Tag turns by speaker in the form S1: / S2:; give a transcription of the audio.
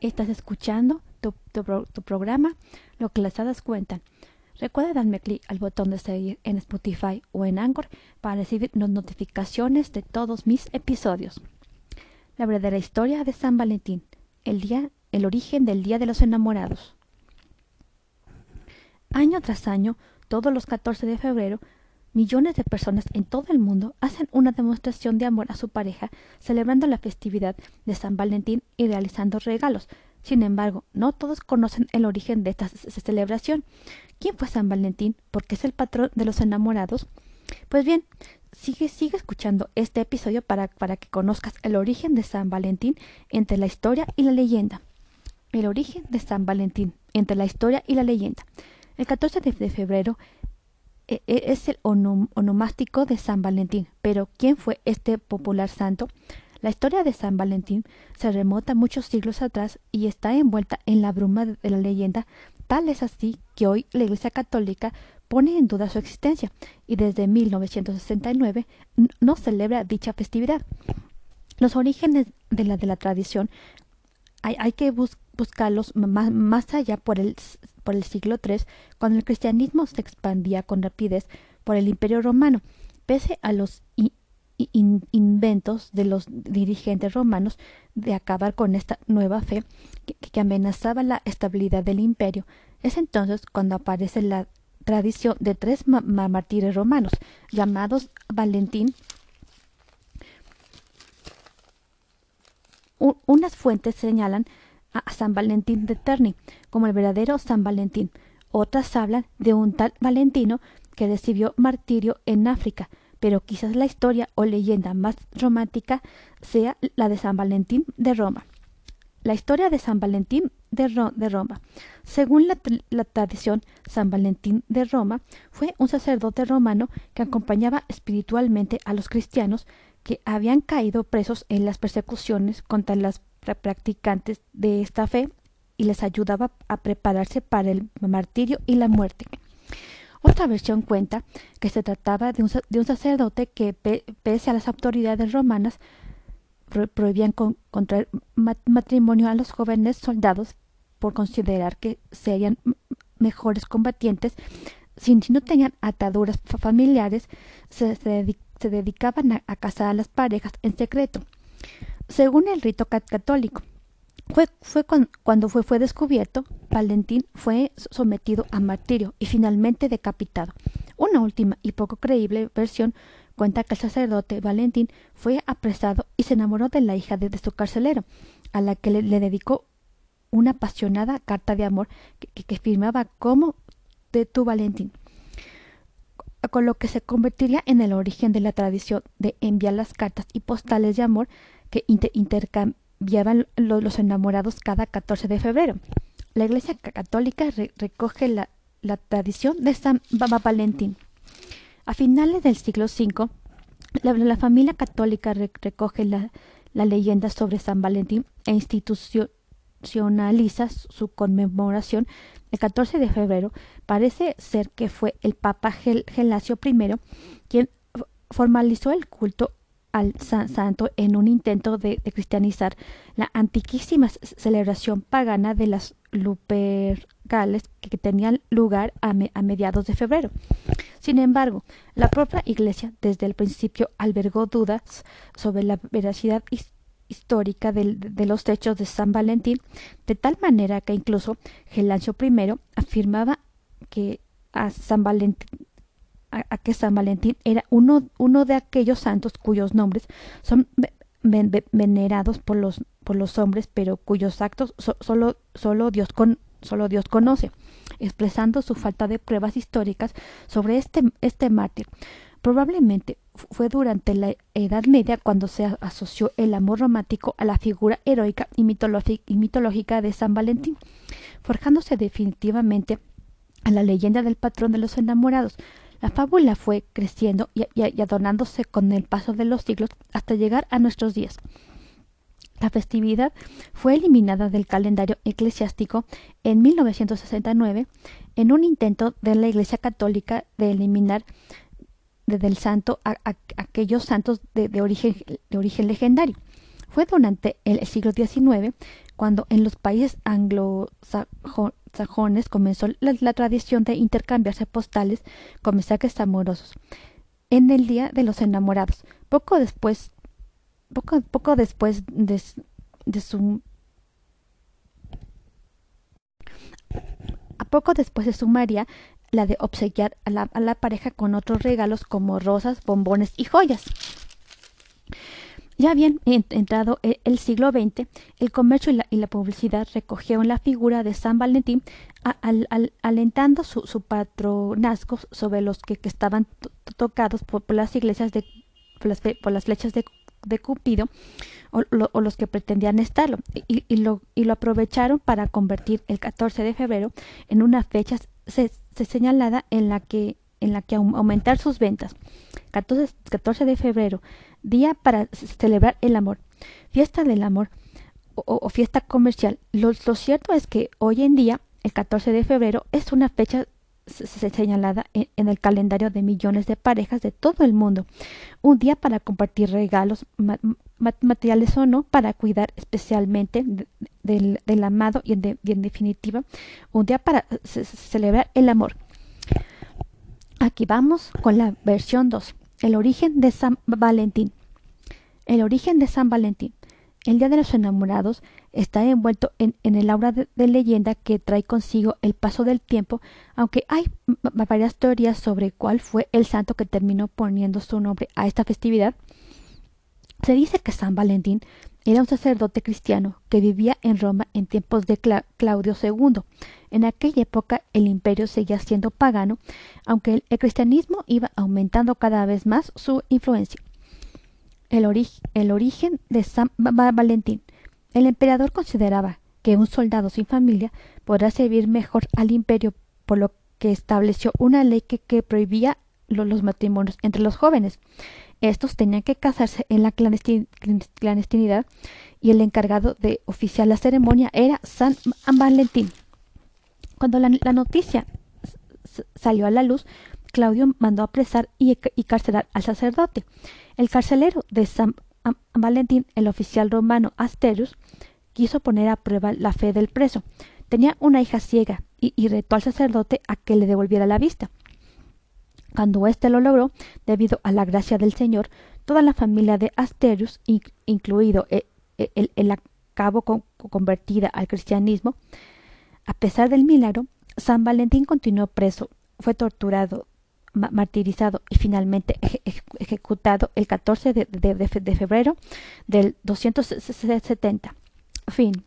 S1: Estás escuchando tu, programa Lo que las hadas cuentan. Recuerda darme clic al botón de seguir en Spotify o en Anchor para recibir las notificaciones de todos mis episodios. La verdadera historia de San Valentín, el día, el origen del Día de los Enamorados. Año tras año, todos los 14 de febrero, millones de personas en todo el mundo hacen una demostración de amor a su pareja, celebrando la festividad de San Valentín y realizando regalos. Sin embargo, no todos conocen el origen de esta celebración. ¿Quién fue San Valentín? ¿Por qué es el patrón de los enamorados? Pues bien, sigue, sigue escuchando este episodio para, para que conozcas el origen de San Valentín entre la historia y la leyenda. El origen de San Valentín entre la historia y la leyenda. El 14 de febrero es el onomástico de San Valentín. Pero ¿quién fue este popular santo? La historia de San Valentín se remota muchos siglos atrás y está envuelta en la bruma de la leyenda, tal es así que hoy la Iglesia Católica pone en duda su existencia y desde 1969 no celebra dicha festividad. Los orígenes de la, de la tradición hay, que buscarlos más, más allá por el por el siglo III, cuando el cristianismo se expandía con rapidez por el imperio romano, pese a los inventos de los dirigentes romanos de acabar con esta nueva fe que, amenazaba la estabilidad del imperio. Es entonces cuando aparece la tradición de tres mártires romanos, llamados Valentín. unas fuentes señalan a San Valentín de Terni como el verdadero San Valentín. Otras hablan de un tal Valentino que recibió martirio en África, pero quizás la historia o leyenda más romántica sea la de San Valentín de Roma. La historia de San Valentín de, Roma. Según la, la, tradición, San Valentín de Roma fue un sacerdote romano que acompañaba espiritualmente a los cristianos que habían caído presos en las persecuciones contra las practicantes de esta fe y les ayudaba a prepararse para el martirio y la muerte. Otra versión cuenta que se trataba de un, sacerdote que, pese a las autoridades romanas, prohibían contraer matrimonio a los jóvenes soldados por considerar que serían mejores combatientes si, no tenían ataduras familiares, se, dedicaban a, a casar a las parejas en secreto. Según el rito católico, fue, cuando fue, fue descubierto, Valentín fue sometido a martirio y finalmente decapitado. Una última y poco creíble versión cuenta que el sacerdote Valentín fue apresado y se enamoró de la hija de, su carcelero, a la que le, dedicó una apasionada carta de amor que, que, firmaba como de tu Valentín, con lo que se convertiría en el origen de la tradición de enviar las cartas y postales de amor intercambiaban los enamorados cada 14 de febrero. La Iglesia Católica recoge la, tradición de San Valentín. A finales del siglo V, la, familia católica recoge la, leyenda sobre San Valentín e institucionaliza su conmemoración el 14 de febrero. Parece ser que fue el Papa Gelasio I quien formalizó el culto al santo en un intento de, cristianizar la antiquísima celebración pagana de las Lupercales que tenían lugar a, mediados de febrero. Sin embargo, la propia Iglesia desde el principio albergó dudas sobre la veracidad histórica de, los hechos de San Valentín, de tal manera que incluso Gelancio I afirmaba que a San Valentín a, que San Valentín era uno, uno de aquellos santos cuyos nombres son venerados por los, por los hombres, pero cuyos actos solo, solo, Dios solo Dios conoce, expresando su falta de pruebas históricas sobre este, este mártir. Probablemente fue durante la Edad Media cuando se asoció el amor romántico a la figura heroica y mitológica de San Valentín, forjándose definitivamente a la leyenda del patrón de los enamorados, la fábula fue creciendo y, adornándose con el paso de los siglos hasta llegar a nuestros días. La festividad fue eliminada del calendario eclesiástico en 1969 en un intento de la Iglesia Católica de eliminar del santo aquellos santos de, origen, de origen legendario. Fue durante el siglo XIX cuando en los países anglosajones comenzó la, tradición de intercambiarse postales con mensajes amorosos en el Día de los Enamorados. Poco después, poco, poco después de, su a poco después se sumaría la de obsequiar a la, a la pareja con otros regalos como rosas, bombones y joyas. Ya bien entrado e, el siglo XX, el comercio y la, publicidad recogieron la figura de San Valentín alentando su, patronazgo sobre los que, estaban tocados por, las iglesias de por las, flechas de, Cupido o, los que pretendían estarlo y, lo, y lo aprovecharon para convertir el 14 de febrero en una fecha señalada en la que en la que aumentar sus ventas. 14, 14 de febrero día para celebrar el amor, fiesta del amor o, fiesta comercial. Lo, cierto es que hoy en día, el 14 de febrero, es una fecha señalada en, el calendario de millones de parejas de todo el mundo. Un día para compartir regalos, materiales o no, para cuidar especialmente del, amado y en, y en, definitiva, un día para celebrar el amor. Aquí vamos con la versión 2. El origen de San Valentín. El origen de San Valentín. El Día de los Enamorados está envuelto en, el aura de, leyenda que trae consigo el paso del tiempo, aunque hay varias teorías sobre cuál fue el santo que terminó poniendo su nombre a esta festividad. Se dice que San Valentín era un sacerdote cristiano que vivía en Roma en tiempos de Claudio II. En aquella época el imperio seguía siendo pagano, aunque el, cristianismo iba aumentando cada vez más su influencia. El, origen de San Valentín. El emperador consideraba que un soldado sin familia podrá servir mejor al imperio, por lo que estableció una ley que, prohibía los matrimonios entre los jóvenes. Estos tenían que casarse en la clandestinidad y el encargado de oficiar la ceremonia era San Valentín. Cuando la, noticia salió a la luz, Claudio mandó apresar y, y, carcelar al sacerdote. El carcelero de San Valentín, el oficial romano Asterius, quiso poner a prueba la fe del preso. Tenía una hija ciega y, y retó al sacerdote a que le devolviera la vista. Cuando éste lo logró, debido a la gracia del Señor, toda la familia de Asterius, incluido el, el, el acabo convertida al cristianismo, a pesar del milagro, San Valentín continuó preso, fue torturado, martirizado y finalmente ejecutado el 14 de, de febrero del 270. Fin.